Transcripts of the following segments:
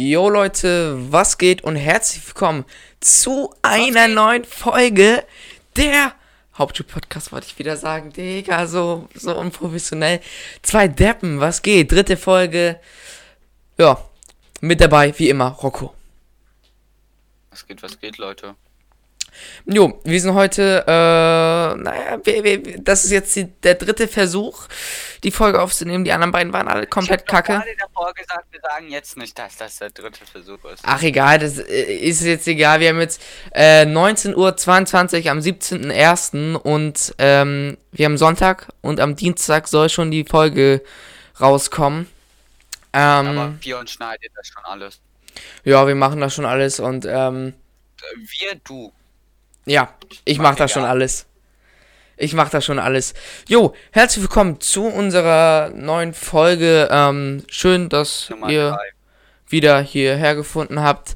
Jo Leute, was geht und herzlich willkommen zu einer neuen Folge der Hauptschul-Podcast, wollte ich wieder sagen. Digga, so, so unprofessionell. Zwei Deppen, was geht? Dritte Folge. Ja, mit dabei, wie immer, Rocco. Was geht, was geht, Leute? Jo, wir sind heute, äh, naja, wir, wir, das ist jetzt die, der dritte Versuch, die Folge aufzunehmen. Die anderen beiden waren alle komplett ich kacke. Ich gerade davor gesagt, wir sagen jetzt nicht, dass das der dritte Versuch ist. Ach egal, das äh, ist jetzt egal. Wir haben jetzt äh, 19.22 Uhr am 17.01. und ähm, wir haben Sonntag und am Dienstag soll schon die Folge rauskommen. Ähm, Aber Pion schneidet das schon alles. ja, wir machen das schon alles und ähm, Äh, Wir, du. Ja, ich Mach mach das schon alles. Ich mach das schon alles. Jo, herzlich willkommen zu unserer neuen Folge. Ähm, schön, dass Nummer ihr drei. wieder hierher gefunden habt.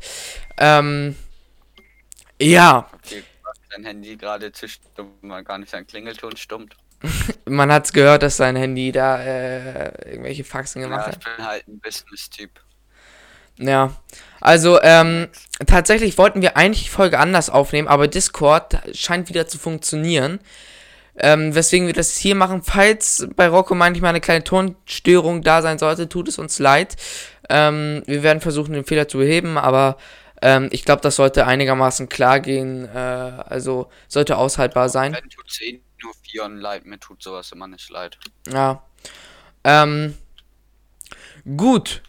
Ähm, ja, dein Handy gerade zischt, mal gar nicht sein Klingelton stummt. man hat's gehört, dass sein Handy da äh, irgendwelche Faxen gemacht Ja, hat. ich bin halt ein Business-Typ. Ja, also ähm, tatsächlich wollten wir eigentlich die Folge anders aufnehmen, aber Discord scheint wieder zu funktionieren. Ähm, weswegen wir das hier machen. Falls bei Rocco manchmal eine kleine Tonstörung da sein sollte, tut es uns leid. Ähm, wir werden versuchen, den Fehler zu beheben, aber ähm, ich glaube, das sollte einigermaßen klar gehen. Äh, also sollte aushaltbar sein. Wenn tut's eh nur Pion leid, mir tut sowas immer nicht leid. Ja. Ähm, gut.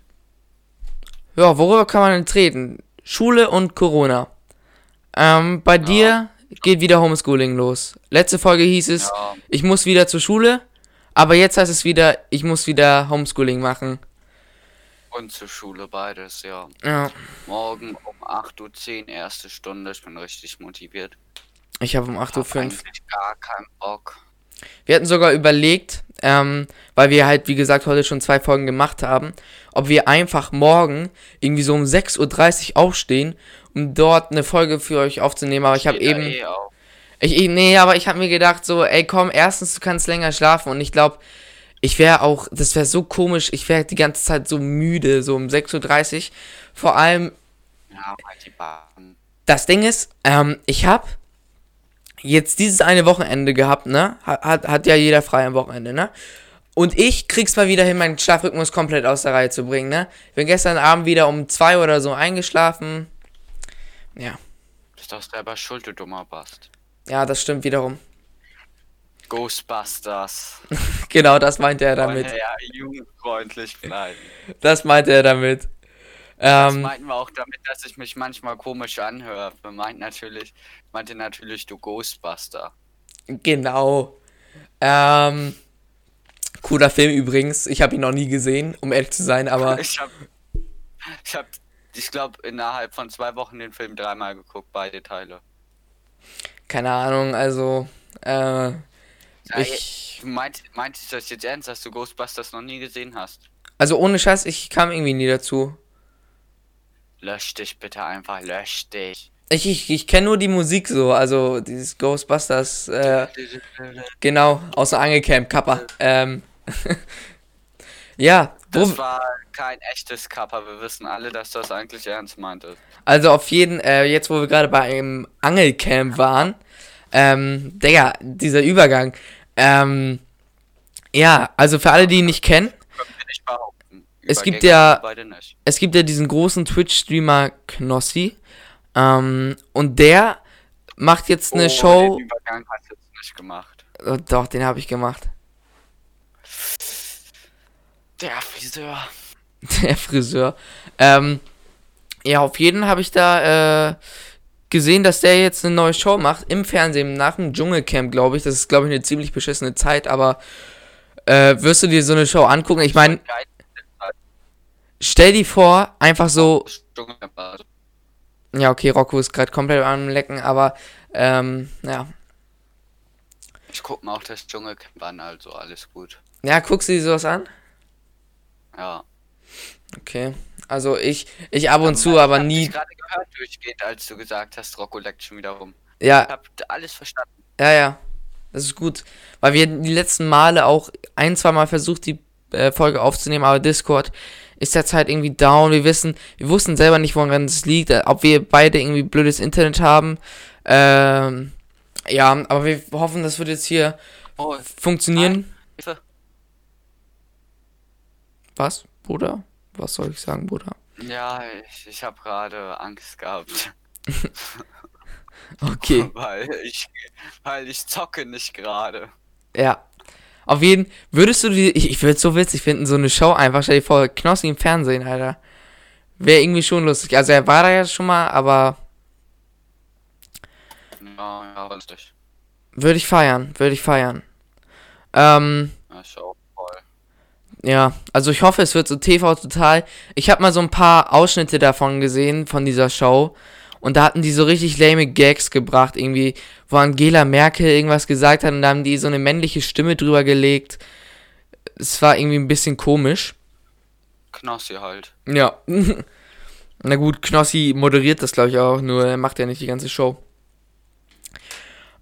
Ja, worüber kann man denn treten? Schule und Corona. Ähm, bei dir geht wieder Homeschooling los. Letzte Folge hieß es, Ja, ich muss wieder zur Schule, aber jetzt heißt es wieder, ich muss wieder Homeschooling machen. und zur Schule beides, ja. Ja, Morgen um 8.10 Uhr, erste Stunde. Ich bin richtig motiviert. ich habe um 8.05 Uhr. Gar keinen Bock. Wir hatten sogar überlegt, ähm, weil wir halt, wie gesagt, heute schon zwei Folgen gemacht haben, ob wir einfach morgen irgendwie so um 6.30 Uhr aufstehen, um dort eine Folge für euch aufzunehmen. Aber ich habe eben. Eh. Ich, ich, nee, aber ich habe mir gedacht, so, ey, komm, erstens, du kannst länger schlafen und ich glaube, ich wäre auch, das wäre so komisch, ich wäre die ganze Zeit so müde, so um 6.30 Uhr. Vor allem, Ja, halt die Bahn. das Ding ist, ähm, ich habe jetzt dieses eine Wochenende gehabt, ne? Hat, hat, hat ja jeder frei am Wochenende, ne? Und ich krieg's mal wieder hin, meinen Schlafrhythmus komplett aus der Reihe zu bringen, ne? Ich bin gestern Abend wieder um zwei oder so eingeschlafen. Ja, Bist doch selber schuld, du dummer Bast. ja, das stimmt wiederum. Ghostbusters. Genau, das meinte er damit. Ja, jugendfreundlich bleiben. Das meinte er damit. Das Ähm, meinten wir auch damit, dass ich mich manchmal komisch anhöre. Wir meinten natürlich, meinte natürlich du Ghostbuster. genau. Ähm, cooler Film übrigens. Ich habe ihn noch nie gesehen, um ehrlich zu sein, aber Ich hab, ich hab, ich glaube, innerhalb von zwei Wochen den Film dreimal geguckt, beide Teile. keine Ahnung, also, äh, Ja, ich, Meint, meint ich das jetzt ernst, dass du Ghostbusters noch nie gesehen hast? also ohne Scheiß, ich kam irgendwie nie dazu. Lösch dich bitte einfach, lösch dich. Ich, ich, ich kenne nur die Musik so, also dieses Ghostbusters, äh, genau, aus dem Angelcamp, Kappa. Ähm, ja, Das war kein echtes Kappa. Wir wissen alle, dass das eigentlich ernst meinte. also auf jeden, äh, jetzt wo wir gerade bei einem Angelcamp waren, ähm, Digga, dieser Übergang, ähm, ja, also für alle, die ihn nicht kennen, nicht. Es gibt ja- es gibt ja diesen großen Twitch-Streamer Knossi, ähm, und der macht jetzt eine Oh, Show, Den Übergang hast du jetzt nicht gemacht. oh, doch, den habe ich gemacht. Der Friseur. Der Friseur. Ähm, ja, auf jeden habe ich da äh, gesehen, dass der jetzt eine neue Show macht im Fernsehen nach dem Dschungelcamp, glaube ich. Das ist, glaube ich, eine ziemlich beschissene Zeit, aber äh, wirst du dir so eine Show angucken? Ich meine, stell dir vor, einfach so. Ja, okay, Rocco ist gerade komplett am Lecken, aber ähm, ja. Ich guck mir auch das Dschungelcamp an, also alles gut. Ja, guckst du dir sowas an? Ja. Okay. Also ich, ich ab und zu, aber ich hab nie. dich gerade gehört durchgeht, als du gesagt hast, Rocco leckt schon wieder rum. Ja, Ich hab alles verstanden. Ja, ja. Das ist gut. Weil wir die letzten Male auch ein, zwei Mal versucht, die äh, Folge aufzunehmen, aber Discord ist der Zeit irgendwie down. Wir wissen, wir wussten selber nicht, woran es liegt, äh, ob wir beide irgendwie blödes Internet haben. Ähm, ja, aber wir hoffen, das wird jetzt hier Oh, funktionieren. Hilfe. Was, Bruder? Was soll ich sagen, Bruder? Ja, ich, ich habe gerade Angst gehabt, Okay, weil ich, weil ich zocke nicht gerade. ja. Auf jeden würdest du die, ich, ich würde so witzig finden, so eine Show einfach, stell dir vor, Knossi im Fernsehen, Alter. Wäre irgendwie schon lustig. Also er war da ja schon mal, aber Ja, ja, lustig. würde ich feiern, würde ich feiern. Ähm, auch voll. Ja, also ich hoffe, es wird so TV total. Ich habe mal so ein paar Ausschnitte davon gesehen, von dieser Show. Und da hatten die so richtig lame Gags gebracht, irgendwie, wo Angela Merkel irgendwas gesagt hat und da haben die so eine männliche Stimme drüber gelegt. Es war irgendwie ein bisschen komisch. Knossi halt. Ja. Na gut, Knossi moderiert das, glaube ich, auch, nur er macht ja nicht die ganze Show.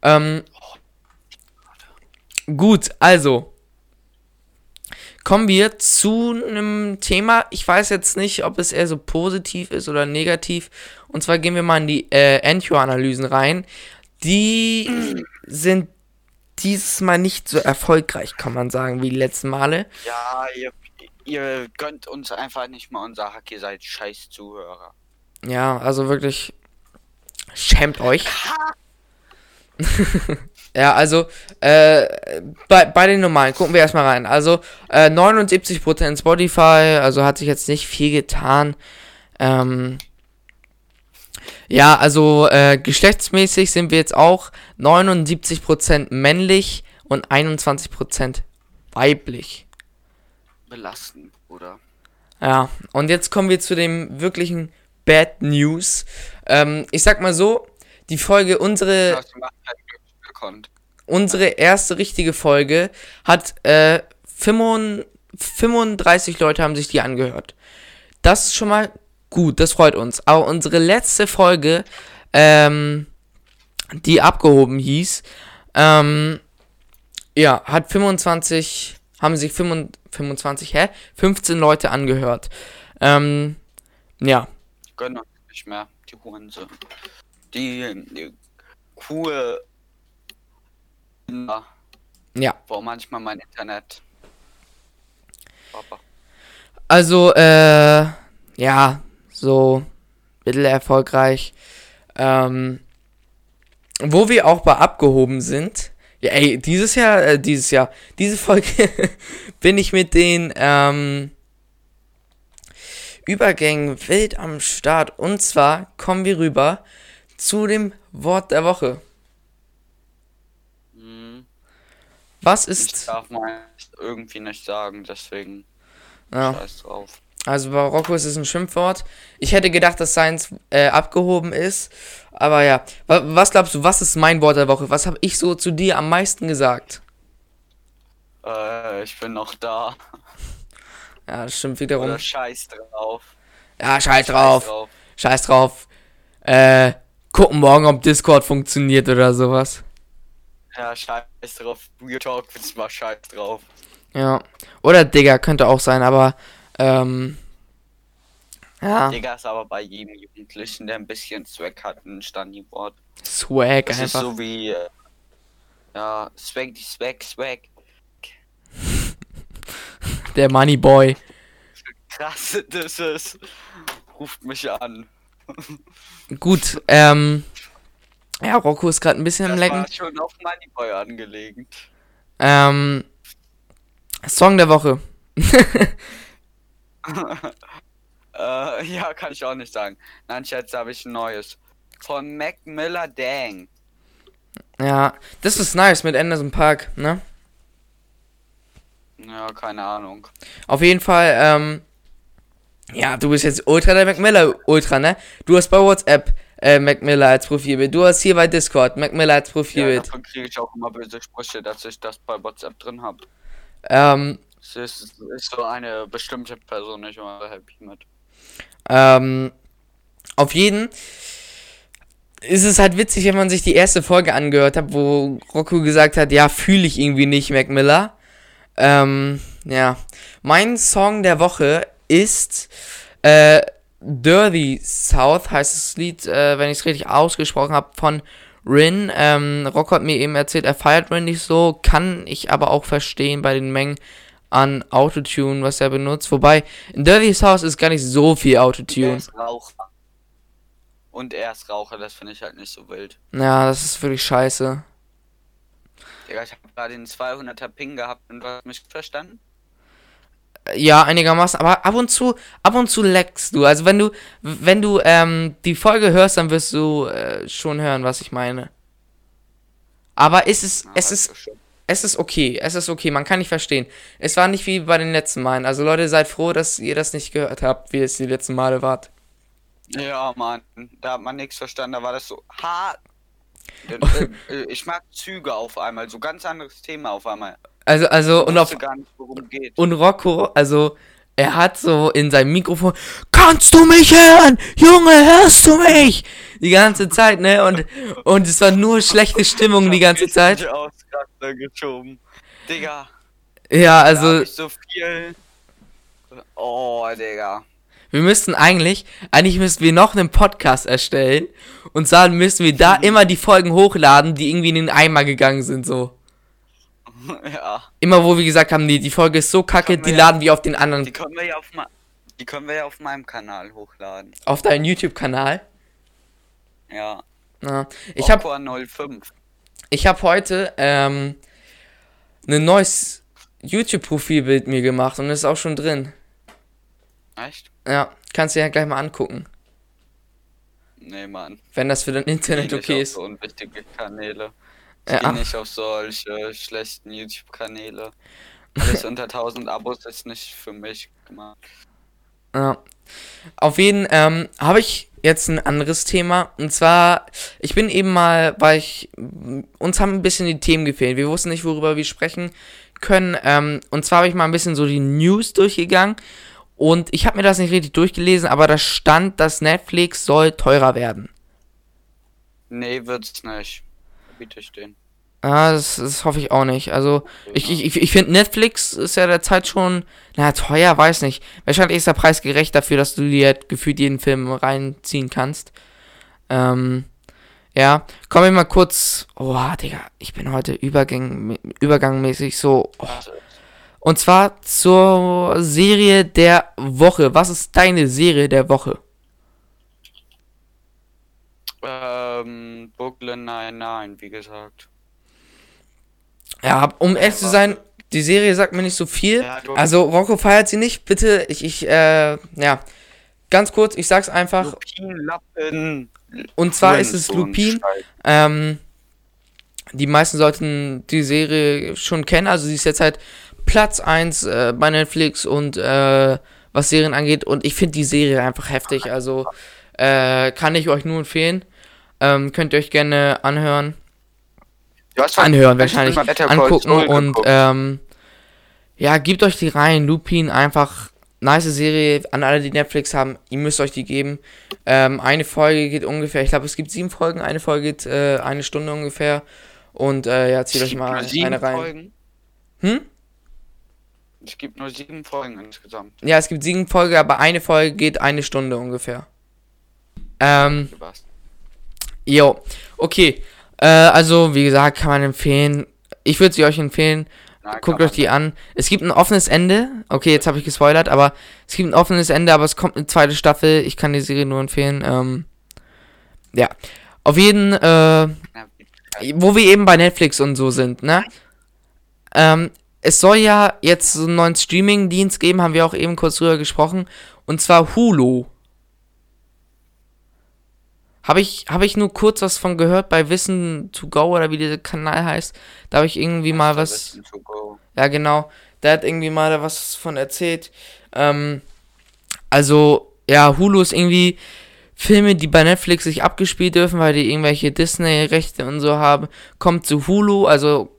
Ähm, gut, also. Kommen wir zu einem Thema. Ich weiß jetzt nicht, ob es eher so positiv ist oder negativ. Und zwar gehen wir mal in die äh, Endure-Analysen rein. Die sind dieses Mal nicht so erfolgreich, kann man sagen, wie die letzten Male. Ja, ihr, ihr gönnt uns einfach nicht mal unser Hack, ihr seid scheiß Zuhörer. Ja, also wirklich. Schämt euch. ja, also, äh, bei, bei den normalen, gucken wir erstmal rein. Also, äh, 79% Spotify, also hat sich jetzt nicht viel getan. Ähm, ja, also, äh, geschlechtsmäßig sind wir jetzt auch 79% männlich und 21% weiblich. Belastend, oder? Ja, und jetzt kommen wir zu dem wirklichen Bad News. Ähm, ich sag mal so, die Folge, unsere, gekonnt. unsere erste richtige Folge hat äh, 35 35 Leute haben sich die angehört. Das ist schon mal gut, das freut uns. Aber unsere letzte Folge, ähm, die abgehoben hieß, ähm, ja, hat 25, haben sich 25, 25, hä? 15 Leute angehört. Ähm, ja, Gönnen nicht mehr, die Hurensohn. Die, die Kinder, ja. wo manchmal mein Internet. Papa. Also, äh, ja, so mittelerfolgreich. Ähm, wo wir auch bei abgehoben sind. Ja, ey, dieses Jahr, äh, dieses Jahr, diese Folge bin ich mit den, ähm, Übergängen wild am Start. Und zwar kommen wir rüber zu dem Wort der Woche. Hm, Was ich ist, darf mal irgendwie nicht sagen, deswegen ja, scheiß drauf. Also bei Rocco ist ein Schimpfwort. Ich hätte gedacht, dass seins äh, abgehoben ist. Aber ja. Wa- Was glaubst du, was ist mein Wort der Woche? Was habe ich so zu dir am meisten gesagt? Äh, ich bin noch da. Ja, das stimmt wiederum. Oder scheiß drauf. Ja, scheiß drauf. Scheiß drauf. Äh, gucken morgen, ob Discord funktioniert oder sowas. Ja, scheiß drauf. Real Talk, jetzt mal scheiß drauf. Ja. Oder Digga, könnte auch sein, aber, ähm, ja, Digga ist aber bei jedem Jugendlichen, der ein bisschen Swag hat, ein Standi-Wort. Swag Das ist einfach. so wie, äh, ja, Swag, die Swag, Swag. Der Money Boy. Krass, das ist. Ruft mich an. Gut, ähm, ja, Rocco ist gerade ein bisschen am Das Lecken. war schon auf Moneyboy angelegt. Ähm, Song der Woche. Äh, ja, kann ich auch nicht sagen. Nein, jetzt habe ich ein neues. Von Mac Miller Dang. Ja, das ist nice mit Anderson Park, ne? Ja, keine Ahnung. Auf jeden Fall, ähm, ja, du bist jetzt Ultra der Mac Miller Ultra, ne? Du hast bei WhatsApp äh, Mac Miller als Profilbild. Du hast hier bei Discord Mac Miller als Ja, Profilbild. davon kriege ich auch immer böse Sprüche, dass ich das bei WhatsApp drin habe. ähm, Es ist, ist so eine bestimmte Person nicht immer happy mit. ähm, auf jeden ist es halt witzig, wenn man sich die erste Folge angehört hat, wo Rocco gesagt hat, ja, fühle ich irgendwie nicht Mac Miller. Ähm, ja. Mein Song der Woche ist äh, Dirty South, heißt das Lied, äh, wenn ich es richtig ausgesprochen habe, von Rin. Ähm, Rocco hat mir eben erzählt, er feiert Rin nicht so, kann ich aber auch verstehen bei den Mengen an Autotune, was er benutzt. Wobei, in Dirty South ist gar nicht so viel Er Autotune. ist Raucher. Und er ist Raucher, das finde ich halt nicht so wild. Ja, das ist wirklich scheiße. Digga, ich habe gerade den 200er Ping gehabt und du hast mich verstanden? Ja, einigermaßen, aber ab und zu, ab und zu leckst du. Also wenn du, wenn du ähm, die Folge hörst, dann wirst du äh, schon hören, was ich meine. Aber es ist, Ja, es ist, so es ist okay, es ist okay, man kann nicht verstehen. Es war nicht wie bei den letzten Malen. Also Leute, seid froh, dass ihr das nicht gehört habt, wie es die letzten Male wart. Ja, Mann, da hat man nichts verstanden, da war das so hart. Äh, äh, ich mag Züge auf einmal, so ganz anderes Thema auf einmal. Also, also, und Ich auf, gar nicht, worum geht. und Rocco, also, er hat so in seinem Mikrofon, kannst du mich hören? Junge, hörst du mich? Die ganze Zeit, ne? Und, und es war nur schlechte Stimmung die ganze Zeit. Geschoben. Digga, Ja, also so viel. Oh, Digga. wir müssten eigentlich, eigentlich müssten wir noch einen Podcast erstellen. Und zwar müssten wir da immer die Folgen hochladen, die irgendwie in den Eimer gegangen sind, so. ja, Immer wo wir gesagt haben, die, die Folge ist so kacke, wir die ja- laden wir auf den die anderen, können wir ja auf die können wir ja auf meinem Kanal hochladen. auf deinen YouTube-Kanal. Ja. Ja. Ich habe Aqua 05. Ich habe heute ähm, ein neues YouTube-Profilbild mir gemacht und ist auch schon drin. Echt? Ja, kannst du dir ja gleich mal angucken, Nee, Mann. wenn das für dein Internet okay ist. so unwichtige Kanäle. Ich Ja. nicht auf solche schlechten YouTube-Kanäle. Alles unter 1000 Abos ist nicht für mich gemacht. Ja. Auf jeden ähm, habe ich jetzt ein anderes Thema und zwar ich bin eben mal, weil ich uns haben ein bisschen die Themen gefehlt. Wir wussten nicht, worüber wir sprechen können. Ähm, und zwar habe ich mal ein bisschen so die News durchgegangen und ich habe mir das nicht richtig durchgelesen, aber da stand, dass Netflix soll teurer werden. Nee, wird's nicht. Biete ich den. Ah, das, das hoffe ich auch nicht. Also, ich, ich, ich, ich finde Netflix ist ja derzeit schon, na, teuer, weiß nicht. Wahrscheinlich ist der Preis gerecht dafür, dass du dir gefühlt jeden Film reinziehen kannst. Ähm, ja, kommen wir mal kurz. Oh, Digga, ich bin heute übergang, übergangmäßig so. Oh. Und zwar zur Serie der Woche. Was ist deine Serie der Woche? Ähm, Brooklyn 99, wie gesagt. Ja, um ehrlich zu sein, die Serie sagt mir nicht so viel. Ja, Also, Rocco feiert sie nicht. Bitte, ich, ich, äh, ja. Ganz kurz, ich sag's einfach. Lupin, Lappen. Und zwar ist es Lupin. Ähm, die meisten sollten die Serie schon kennen. Also, sie ist jetzt halt Platz 1 äh, bei Netflix und äh, was Serien angeht. Und ich finde die Serie einfach heftig. Also, äh, kann ich euch nur empfehlen. Ähm, könnt ihr euch gerne anhören. Du hast anhören, wahrscheinlich angucken und ähm, ja, gebt euch die rein. Lupin einfach nice Serie an alle, die Netflix haben. Ihr müsst euch die geben. Ähm, eine Folge geht ungefähr, ich glaube, es gibt sieben Folgen. Eine Folge geht äh, eine Stunde ungefähr. Und äh, ja, zieht euch mal eine rein. Folgen. Hm? Es gibt nur sieben Folgen insgesamt. Ja, es gibt sieben Folgen, aber eine Folge geht eine Stunde ungefähr. Ähm. Jo, okay. Äh, also, wie gesagt, kann man empfehlen. Ich würde sie euch empfehlen. Na, Guckt euch die an. Es gibt ein offenes Ende. Okay, jetzt habe ich gespoilert, aber es gibt ein offenes Ende, aber es kommt eine zweite Staffel. Ich kann die Serie nur empfehlen. Ähm, ja. Auf jeden, äh, wo wir eben bei Netflix und so sind, ne? Ähm, es soll ja jetzt so einen neuen Streaming-Dienst geben, haben wir auch eben kurz drüber gesprochen. Und zwar Hulu. Habe ich, hab ich nur kurz was von gehört bei Wissen to Go oder wie dieser Kanal heißt. Da habe ich irgendwie mal was. Listen to go. Ja, genau. Der hat irgendwie mal da was von erzählt. Ähm, also, ja, Hulu ist irgendwie Filme, die bei Netflix sich abgespielt dürfen, weil die irgendwelche Disney-Rechte und so haben, kommt zu Hulu. Also,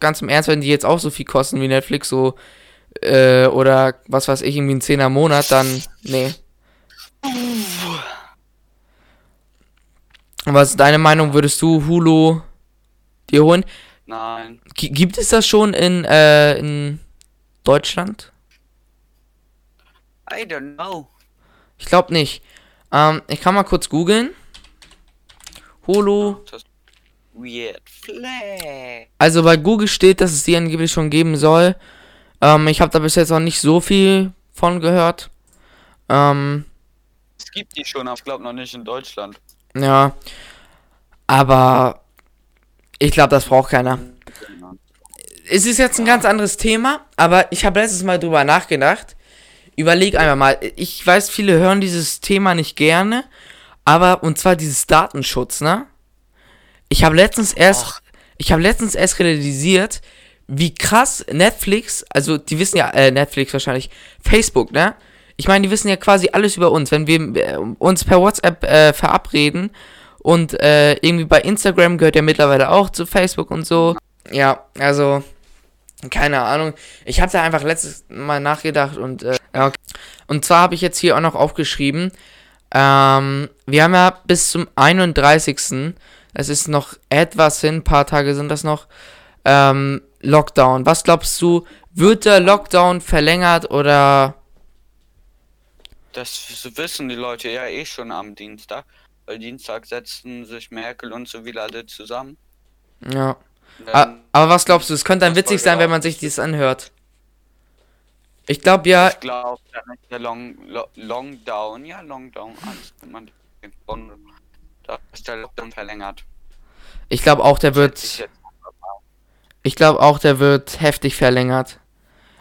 ganz im Ernst, wenn die jetzt auch so viel kosten wie Netflix, so, äh, oder was weiß ich, irgendwie ein Zehner im Monat, dann, nee. Was ist deine Meinung? Würdest du Hulu dir holen? Nein. G gibt es das schon in, äh, in Deutschland? I don't know. Ich glaube nicht. Ähm, ich kann mal kurz googeln. Holo. Das weird flag. Also bei Google steht, dass es die angeblich schon geben soll. Ähm, ich habe da bis jetzt noch nicht so viel von gehört. Ähm, Es gibt die schon, aber ich glaube noch nicht in Deutschland. Ja. Aber ich glaube, das braucht keiner. Es ist jetzt ein ganz anderes Thema, aber ich habe letztes Mal drüber nachgedacht. Überleg einmal mal. Ich weiß, viele hören dieses Thema nicht gerne, aber und zwar dieses Datenschutz, ne? Ich habe letztens erst, Ach. ich habe letztens erst realisiert, wie krass Netflix, also die wissen ja, äh, Netflix wahrscheinlich, Facebook, ne? Ich meine, die wissen ja quasi alles über uns. Wenn wir äh, uns per WhatsApp äh, verabreden und äh, irgendwie bei Instagram gehört ja mittlerweile auch zu Facebook und so. Ja, also keine Ahnung. Ich habe da einfach letztes Mal nachgedacht und äh, okay. und zwar habe ich jetzt hier auch noch aufgeschrieben. Ähm, wir haben ja bis zum 31. Es ist noch etwas hin, ein paar Tage sind das noch. Ähm, Lockdown. Was glaubst du, wird der Lockdown verlängert oder Das wissen die Leute ja eh schon am Dienstag. Weil Dienstag setzen sich Merkel und so wieder alle zusammen. ja? Dann- Aber was glaubst du? Es könnte dann witzig sein, wenn man sich dies anhört. Ich glaube ja, Ich glaube, dann ist der Long, Lo, Longdown, ja, alles, man den von, da ist der Lockdown verlängert. ich glaube auch, der wird, ich glaube auch, der wird heftig verlängert.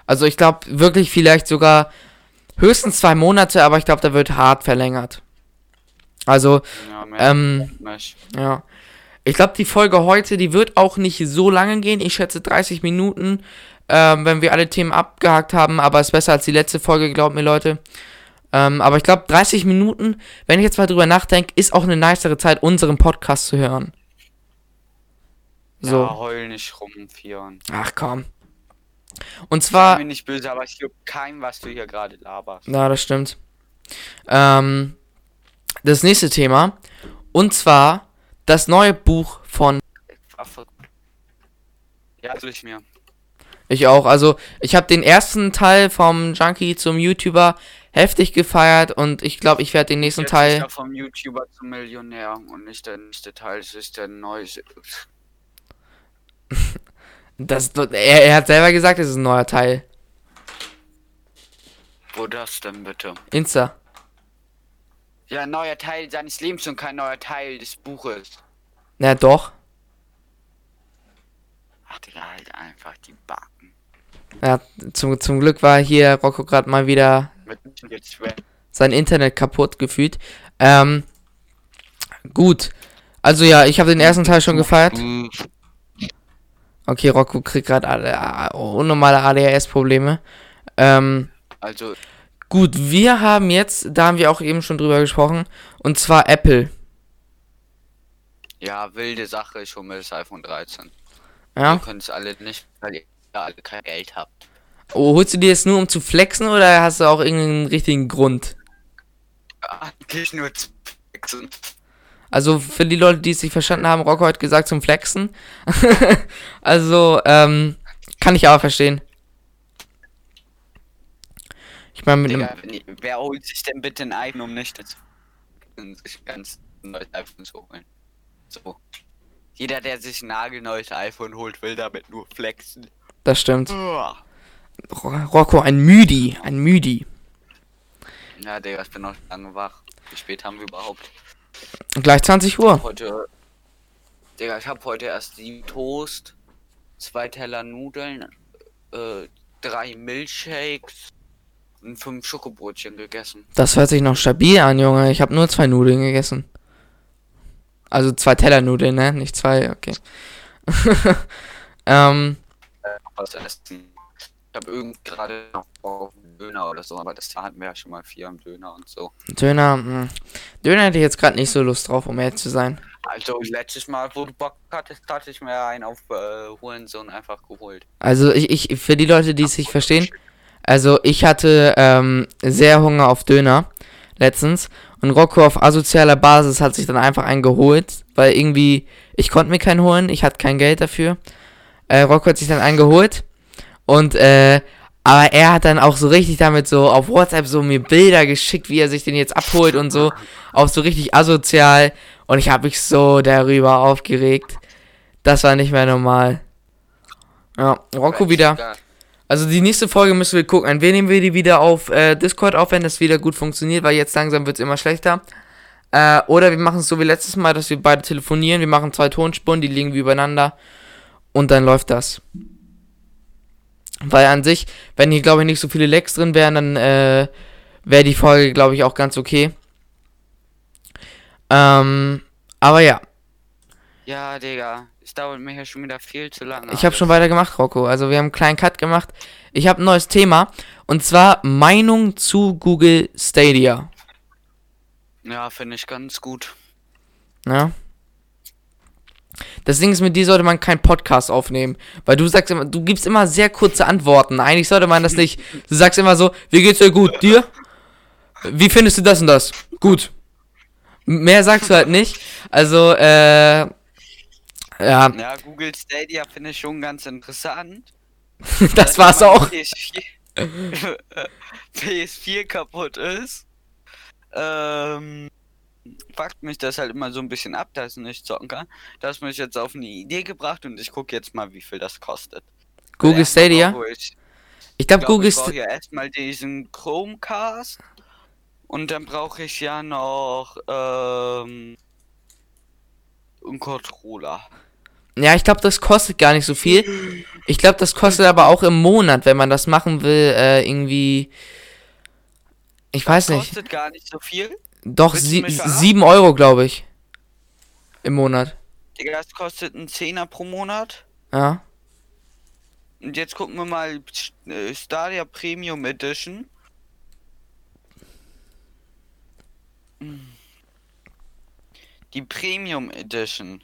Also ich glaube wirklich vielleicht sogar höchstens zwei Monate, aber ich glaube, der wird hart verlängert. Also, Ja, ähm, ja. Ich glaube, die Folge heute, die wird auch nicht so lange gehen. Ich schätze 30 Minuten, ähm, wenn wir alle Themen abgehakt haben. Aber ist besser als die letzte Folge, glaubt mir, Leute. Ähm, aber ich glaube, 30 Minuten, wenn ich jetzt mal drüber nachdenke, ist auch eine nicere Zeit, unseren Podcast zu hören. So. Ja, heul nicht rum, Fion. Ach komm. Und War zwar. mir nicht böse, aber ich juckt keinem, was du hier gerade laberst. Ja, das stimmt. Ähm, das nächste Thema. Und zwar das neue Buch von. Ja, soll ich mir. Ich auch. Also, ich habe den ersten Teil vom Junkie zum YouTuber heftig gefeiert und ich glaube, ich werde den nächsten Jetzt ist Teil. er vom YouTuber zum Millionär und nicht der nächste Teil, es ist der neue. Das, er, er hat selber gesagt, es ist ein neuer Teil. Wo das denn bitte? Insta. Ja, ein neuer Teil seines Lebens und kein neuer Teil des Buches. Na doch. Ach, Digga, halt einfach die Backen. Ja, zum, zum Glück war hier Rocco gerade mal wieder sein Internet kaputt gefühlt. Ähm, gut. Also ja, ich habe den ersten Teil schon gefeiert. Okay, Rocco kriegt gerade unnormale ADHS-Probleme. Ähm, Also, gut, wir haben jetzt, da haben wir auch eben schon drüber gesprochen, und zwar Apple. ja, wilde Sache, ich hole mir das iPhone 13. Ja. Ihr könnt es alle nicht, weil ihr alle kein Geld habt. Oh, holst du dir das nur um zu flexen oder hast du auch irgendeinen richtigen Grund? Eigentlich nur zu wechseln. Also für die Leute, die es nicht verstanden haben, Rocco hat gesagt zum Flexen. also, ähm, kann ich aber verstehen. Ich meine, mit einem. Digga, ihr- wer holt sich denn bitte ein iPhone, um nicht sich ganz neues iPhone zu holen? So. Jeder, der sich ein nagelneues iPhone holt, will damit nur flexen. Das stimmt. Uah. Ro- Rocco, ein Müdi. Ein Müdi. Ja, Digga, ich bin noch lange wach. Wie spät haben wir überhaupt? Gleich 20 Uhr. Heute. Digga, ich habe heute erst sieben Toast, zwei Teller Nudeln, äh, drei Milchshakes und fünf Schokobrötchen gegessen. Das hört sich noch stabil an, Junge. Ich habe nur zwei Nudeln gegessen. Also zwei Tellernudeln, ne? Nicht zwei, okay. ähm, Was essen. Ich habe irgend gerade Döner oder so, aber das hatten wir ja schon mal vier am Döner und so. Döner, mh. Döner hätte ich jetzt gerade nicht so Lust drauf, um ehrlich zu sein. Also letztes Mal, wo du Bock hattest, hatte ich mir einen auf äh, Hurensohn einfach geholt. Also ich, ich, für die Leute, die es nicht verstehen, also ich hatte ähm, sehr Hunger auf Döner letztens und Rocco auf asozialer Basis hat sich dann einfach einen geholt, weil irgendwie, ich konnte mir keinen holen, ich hatte kein Geld dafür. Äh, Rocco hat sich dann einen geholt und äh, Aber er hat dann auch so richtig damit so auf WhatsApp so mir Bilder geschickt, wie er sich den jetzt abholt und so. Auch so richtig asozial. Und ich habe mich so darüber aufgeregt. Das war nicht mehr normal. Ja, Rocco wieder. Also die nächste Folge müssen wir gucken. An wen nehmen wir die wieder auf äh, Discord auf, wenn das wieder gut funktioniert, weil jetzt langsam wird es immer schlechter. Äh, oder wir machen es so wie letztes Mal, dass wir beide telefonieren. Wir machen zwei Tonspuren, die liegen wie übereinander. Und dann läuft das. Weil an sich, wenn hier, glaube ich, nicht so viele Lecks drin wären, dann äh, wäre die Folge, glaube ich, auch ganz okay. Ähm, aber ja. Ja, Digga. Es dauert mir ja schon wieder viel zu lange. Ich habe schon weiter gemacht, Rocco. Also wir haben einen kleinen Cut gemacht. Ich habe ein neues Thema. Und zwar Meinung zu Google Stadia. Ja, finde ich ganz gut. Ja. Das Ding ist, mit dir sollte man keinen Podcast aufnehmen. Weil du sagst immer, du gibst immer sehr kurze Antworten. Eigentlich sollte man das nicht. Du sagst immer so, wie geht's dir gut? Dir? Wie findest du das und das? Gut. Mehr sagst du halt nicht. Also, äh. Ja. Ja, Google Stadia finde ich schon ganz interessant. das war's auch. PS4, PS4 kaputt ist. Ähm fuckt mich das halt immer so ein bisschen ab, dass ich nicht zocken kann. Das mich jetzt auf eine Idee gebracht und ich gucke jetzt mal, wie viel das kostet. Google Stadia? Ich, ich glaube, glaub, Google ich brauche Stadia. ja erstmal diesen Chromecast und dann brauche ich ja noch ähm, einen Controller. Ja, ich glaube, das kostet gar nicht so viel. Ich glaube, das kostet aber auch im Monat, wenn man das machen will, äh, irgendwie. Ich weiß nicht. Kostet gar nicht so viel. Doch, sie, mich verarschen? 7 Euro, glaube ich. Im Monat. Digga, das kostet einen Zehner pro Monat. Ja. Und jetzt gucken wir mal äh, Stadia Premium Edition. Die Premium Edition.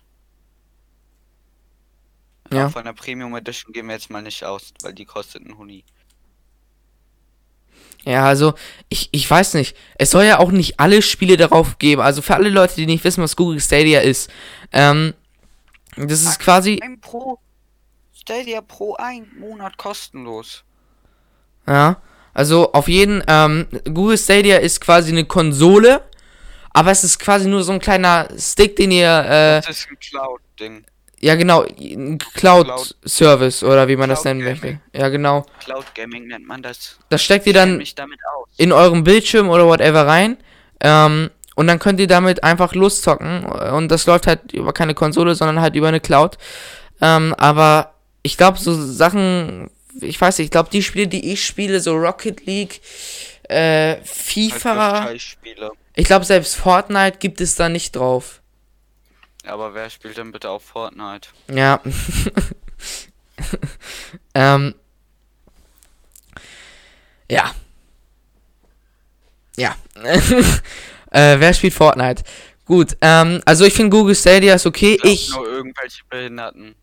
Ja. Von der Premium Edition gehen wir jetzt mal nicht aus, weil die kostet einen Huni. Ja, also, ich, ich weiß nicht. Es soll ja auch nicht alle Spiele darauf geben. Also für alle Leute, die nicht wissen, was Google Stadia ist. Ähm, das ist quasi. Ein Pro Stadia Pro ein Monat kostenlos. Ja. Also auf jeden, ähm, Google Stadia ist quasi eine Konsole, aber es ist quasi nur so ein kleiner Stick, den ihr, äh, Das ist ein Cloud-Ding. Ja genau, ein Cloud-Service oder wie man das Cloud nennen möchte. Gaming. Ja genau. Cloud Gaming nennt man das. Das steckt ihr dann in eurem Bildschirm oder whatever rein. Ähm, und dann könnt ihr damit einfach loszocken. Und das läuft halt über keine Konsole, sondern halt über eine Cloud. Ähm, aber ich glaube, so Sachen, ich weiß nicht, ich glaube, die Spiele, die ich spiele, so Rocket League, äh, Halt FIFA, ich glaube, selbst Fortnite gibt es da nicht drauf. Aber wer spielt denn bitte auf Fortnite? Ja. ähm. Ja. Ja. äh, wer spielt Fortnite? Gut, ähm, also ich finde Google Stadia ist okay. glaub, Ich, Nur irgendwelche Behinderten.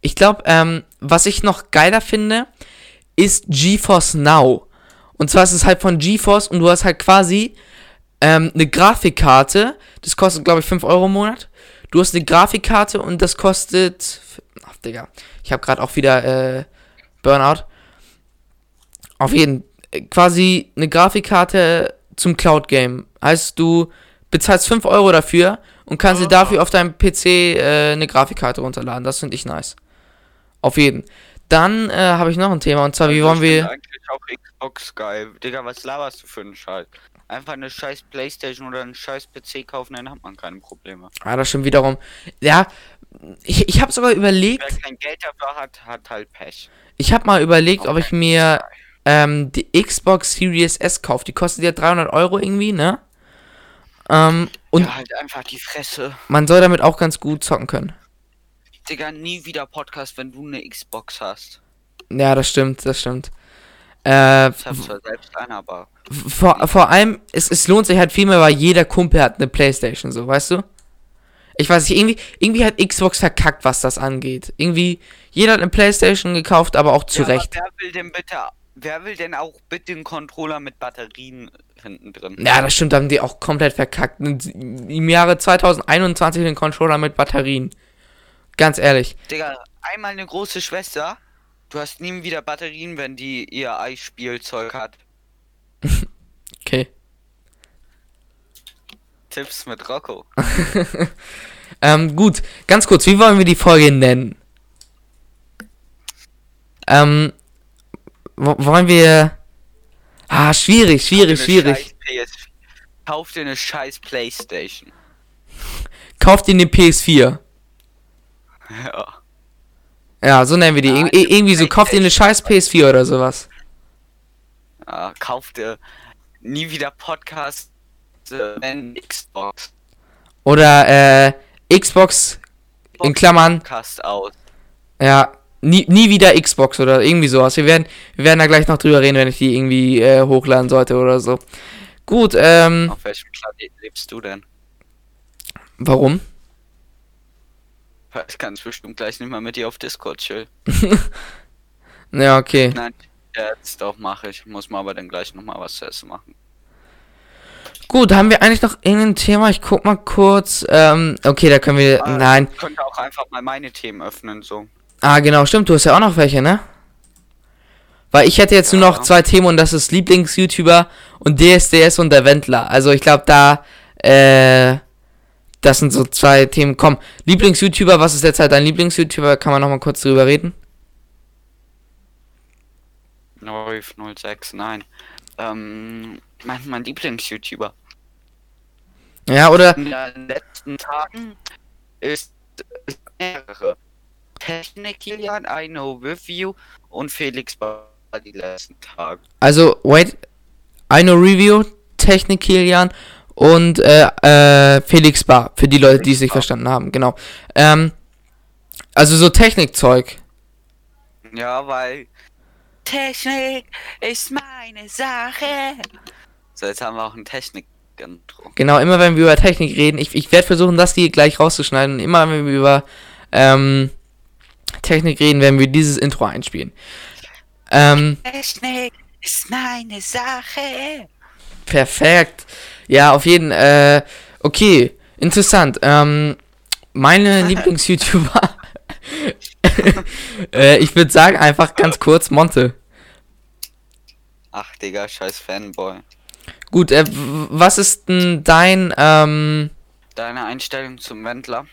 ich glaube, ähm, was ich noch geiler finde, ist GeForce Now. Und zwar ist es halt von GeForce und du hast halt quasi ähm, eine Grafikkarte. Das kostet, glaube ich, 5 Euro im Monat. Du hast eine Grafikkarte und das kostet. Ach, Digga. Ich habe gerade auch wieder äh, Burnout. Auf jeden äh, quasi eine Grafikkarte zum Cloud Game. Heißt, du bezahlst 5 Euro dafür und kannst dir Ah. dafür auf deinem PC äh, eine Grafikkarte runterladen. Das finde ich nice. Auf jeden. Dann äh, habe ich noch ein Thema und zwar, wie wollen wir. eigentlich auch Xbox geil. Digga, was laberst du für einen Scheiß? Einfach eine scheiß Playstation oder einen scheiß PC kaufen, dann hat man keine Probleme. Ah, das stimmt wiederum. Ja, ich, ich habe sogar überlegt, Wer kein Geld dafür hat, hat halt Pech. ich habe mal überlegt, ob ich mir ähm, die Xbox Series S kaufe. Die kostet ja 300 Euro irgendwie, ne? Ähm, und ja, halt einfach die Fresse. man soll damit auch ganz gut zocken können. Digga, nie wieder Podcast, wenn du eine Xbox hast. Ja, das stimmt, das stimmt. Äh, Das hat zwar selbst einer, aber. vor, vor allem, es, es lohnt sich halt viel mehr, weil jeder Kumpel hat eine Playstation, so, weißt du? Ich weiß nicht, irgendwie, irgendwie hat Xbox verkackt, was das angeht. Irgendwie, jeder hat eine Playstation gekauft, aber auch zu Ja, Recht. wer will denn bitte. Wer will denn auch bitte einen Controller mit Batterien hinten drin? Ja, das stimmt, da haben die auch komplett verkackt. Im Jahre 2021 den Controller mit Batterien. Ganz ehrlich. Digga, einmal eine große Schwester Du hast nie wieder Batterien, wenn die ihr Eisspielzeug hat. Okay. Tipps mit Rocco. Ähm, gut, ganz kurz, wie wollen wir die Folge nennen? Ähm, wo, wollen wir. Ah, schwierig, schwierig, Eine schwierig. Kauf dir eine scheiß Playstation. Kauft ihn den PS4. Ja. Ja, so nennen wir die. Ir ir- irgendwie so, kauft ihr eine scheiß PS4 oder sowas. ja kauf dir nie wieder Podcast äh, wenn Xbox. Oder, äh, Xbox, in Klammern, Podcast aus. ja, nie, nie wieder Xbox oder irgendwie sowas. Wir werden, wir werden da gleich noch drüber reden, wenn ich die irgendwie äh, hochladen sollte oder so. Gut, ähm, Auf welchem Planeten lebst du denn? warum? Ich kann bestimmt gleich nicht mal mit dir auf Discord chillen. Ja, okay. Nein, jetzt doch mache ich. Muss mal aber dann gleich noch mal was zu essen machen. Gut, haben wir eigentlich noch irgendein Thema? Ich guck mal kurz. Ähm, okay, da können wir. Ah, Nein. Ich könnte auch einfach mal meine Themen öffnen, so. Ah, genau, stimmt. Du hast ja auch noch welche, ne? Weil ich hätte jetzt nur noch Ja. zwei Themen und das ist Lieblings-YouTuber und DSDS und der Wendler. Also ich glaube, da. Äh, das sind so zwei Themen. Komm, Lieblings-YouTuber, was ist derzeit dein Lieblings-YouTuber? Kann man noch mal kurz drüber reden? Norif 06, nein. Ähm, mein, mein Lieblings-YouTuber. Ja, oder? In den letzten Tagen ist ist mehrere. Technik Kilian, I know with you und Felix war die letzten Tage. Also, wait. I know Review, Technik Kilian und äh, äh, Felix Bar. Für die Leute, die es nicht verstanden haben, genau. Ähm, also so Technikzeug. Ja, weil Technik ist meine Sache. So, jetzt haben wir auch ein Technik-Intro. Genau, immer wenn wir über Technik reden, ich, ich werde versuchen, das hier gleich rauszuschneiden. Und immer wenn wir über ähm, Technik reden, werden wir dieses Intro einspielen. Ähm, Technik ist meine Sache. Perfekt. Ja, auf jeden äh, okay, interessant. Ähm, meine Lieblings-YouTuber. äh, ich würde sagen, einfach ganz kurz, Monte. Ach, Digga, scheiß Fanboy. Gut, äh, was ist denn dein, ähm, Deine Einstellung zum Wendler?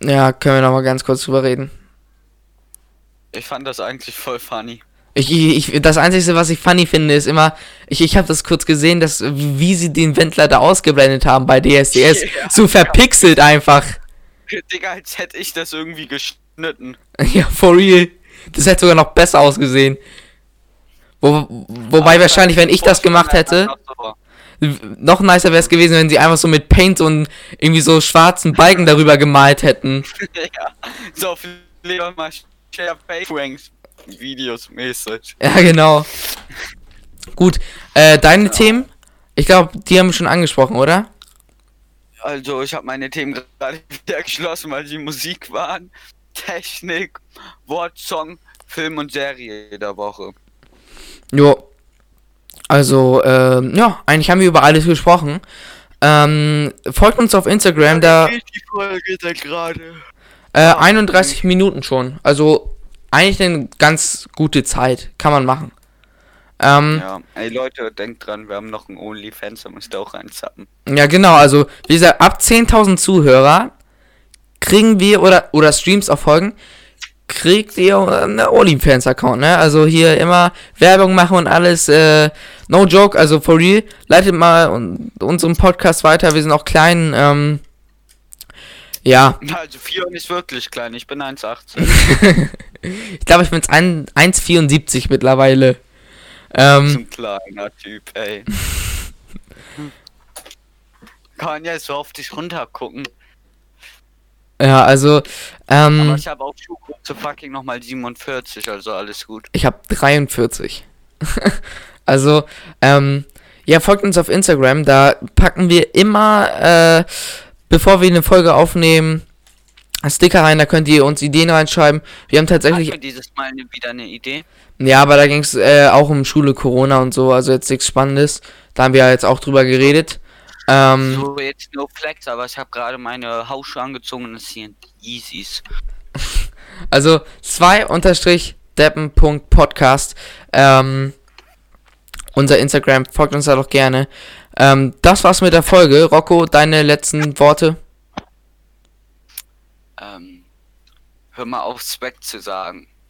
ja, können wir noch mal ganz kurz drüber reden. Ich fand das eigentlich voll funny. Ich, ich, ich, das Einzige, was ich funny finde, ist immer, ich, ich habe das kurz gesehen, dass, wie sie den Wendler da ausgeblendet haben bei DSDS. Ja. so verpixelt einfach. Digga, als hätte ich das irgendwie geschnitten. ja, for real. Das hätte sogar noch besser ausgesehen. Wo, wobei wahrscheinlich, wenn ich das gemacht hätte, noch nicer wäre es gewesen, wenn sie einfach so mit Paint und irgendwie so schwarzen Balken darüber gemalt hätten. ja, so viel lieber mal Share Pranks Videos mäßig. Ja, genau. Gut, äh, deine Themen? Ich glaube, die haben wir schon angesprochen, oder? Also, ich habe meine Themen gerade wieder geschlossen, weil sie Musik waren. Technik, Wortsong, Film und Serie der Woche. Jo. Also, ähm, ja, eigentlich haben wir über alles gesprochen. Ähm, folgt uns auf Instagram, da Wie die Folge da gerade? äh, 31 Minuten schon. Also eigentlich eine ganz gute Zeit. Kann man machen. Ähm, Ja, ey Leute, denkt dran, wir haben noch einen OnlyFans, da müsst ihr auch reinzappen. ja. genau. Also, wie gesagt, ab 10.000 Zuhörer kriegen wir oder, oder Streams auf Folgen, kriegt ihr eine OnlyFans-Account, ne? Also hier immer Werbung machen und alles. Äh, no joke, also for real. Leitet mal un unseren Podcast weiter. Wir sind auch klein. Ähm, ja, Also, Fion ist wirklich klein, ich bin 1,80. ich glaube, ich bin jetzt ein- 1,74 mittlerweile. Ähm, ein kleiner Typ, ey. Kann ja so auf dich runtergucken. ja, also, ähm, Aber ich habe auch Schuhgröße fucking nochmal 47, also alles gut. Ich habe 43. also, ähm, ja, folgt uns auf Instagram. Da packen wir immer, äh, bevor wir eine Folge aufnehmen, Sticker rein. Da könnt ihr uns Ideen reinschreiben. Wir haben tatsächlich, Hatten wir dieses Mal ne, wieder eine Idee? ja, aber da ging es äh, auch um Schule, Corona und so. Also jetzt nichts Spannendes. Da haben wir ja jetzt auch drüber geredet. Ähm, So, jetzt no flex, aber ich habe gerade meine Hausschuhe angezogen und es sind Yeezys. also 2 unterstrich deppen.podcast. Ähm, unser Instagram, folgt uns da doch gerne. Ähm, das war's mit der Folge. Rocco, deine letzten Worte? Ähm, hör mal auf, Speck zu sagen.